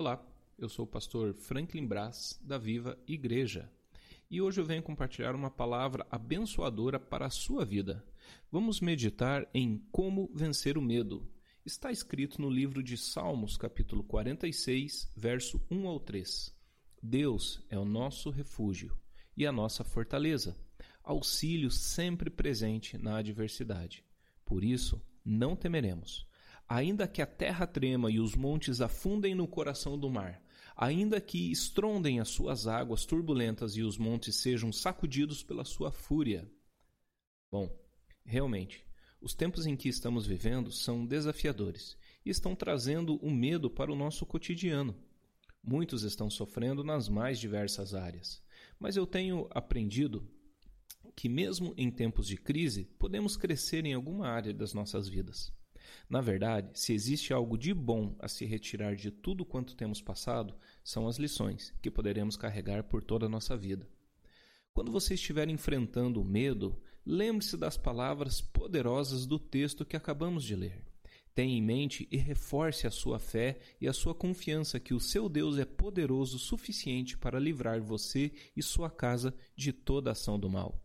Olá, eu sou o pastor Franklin Brás, da Viva Igreja, e hoje eu venho compartilhar uma palavra abençoadora para a sua vida. Vamos meditar em como vencer o medo. Está escrito no livro de Salmos, capítulo 46, verso 1 ao 3. Deus é o nosso refúgio e a nossa fortaleza, auxílio sempre presente na adversidade. Por isso, não temeremos Ainda que a terra trema e os montes afundem no coração do mar, ainda que estrondem as suas águas turbulentas e os montes sejam sacudidos pela sua fúria. Bom, realmente, os tempos em que estamos vivendo são desafiadores e estão trazendo o medo para o nosso cotidiano. Muitos estão sofrendo nas mais diversas áreas, mas eu tenho aprendido que, mesmo em tempos de crise, podemos crescer em alguma área das nossas vidas. Na verdade, se existe algo de bom a se retirar de tudo quanto temos passado, são as lições que poderemos carregar por toda a nossa vida. Quando você estiver enfrentando o medo, lembre-se das palavras poderosas do texto que acabamos de ler. Tenha em mente e reforce a sua fé e a sua confiança que o seu Deus é poderoso o suficiente para livrar você e sua casa de toda ação do mal.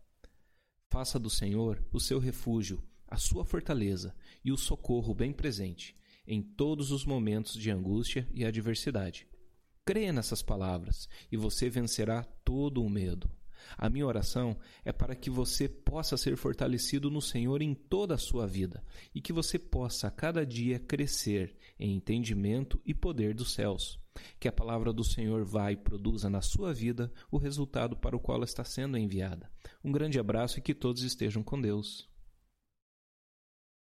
Faça do Senhor o seu refúgio a sua fortaleza e o socorro bem presente em todos os momentos de angústia e adversidade. Creia nessas palavras e você vencerá todo o medo. A minha oração é para que você possa ser fortalecido no Senhor em toda a sua vida e que você possa a cada dia crescer em entendimento e poder dos céus. Que a palavra do Senhor vá e produza na sua vida o resultado para o qual ela está sendo enviada. Um grande abraço e que todos estejam com Deus.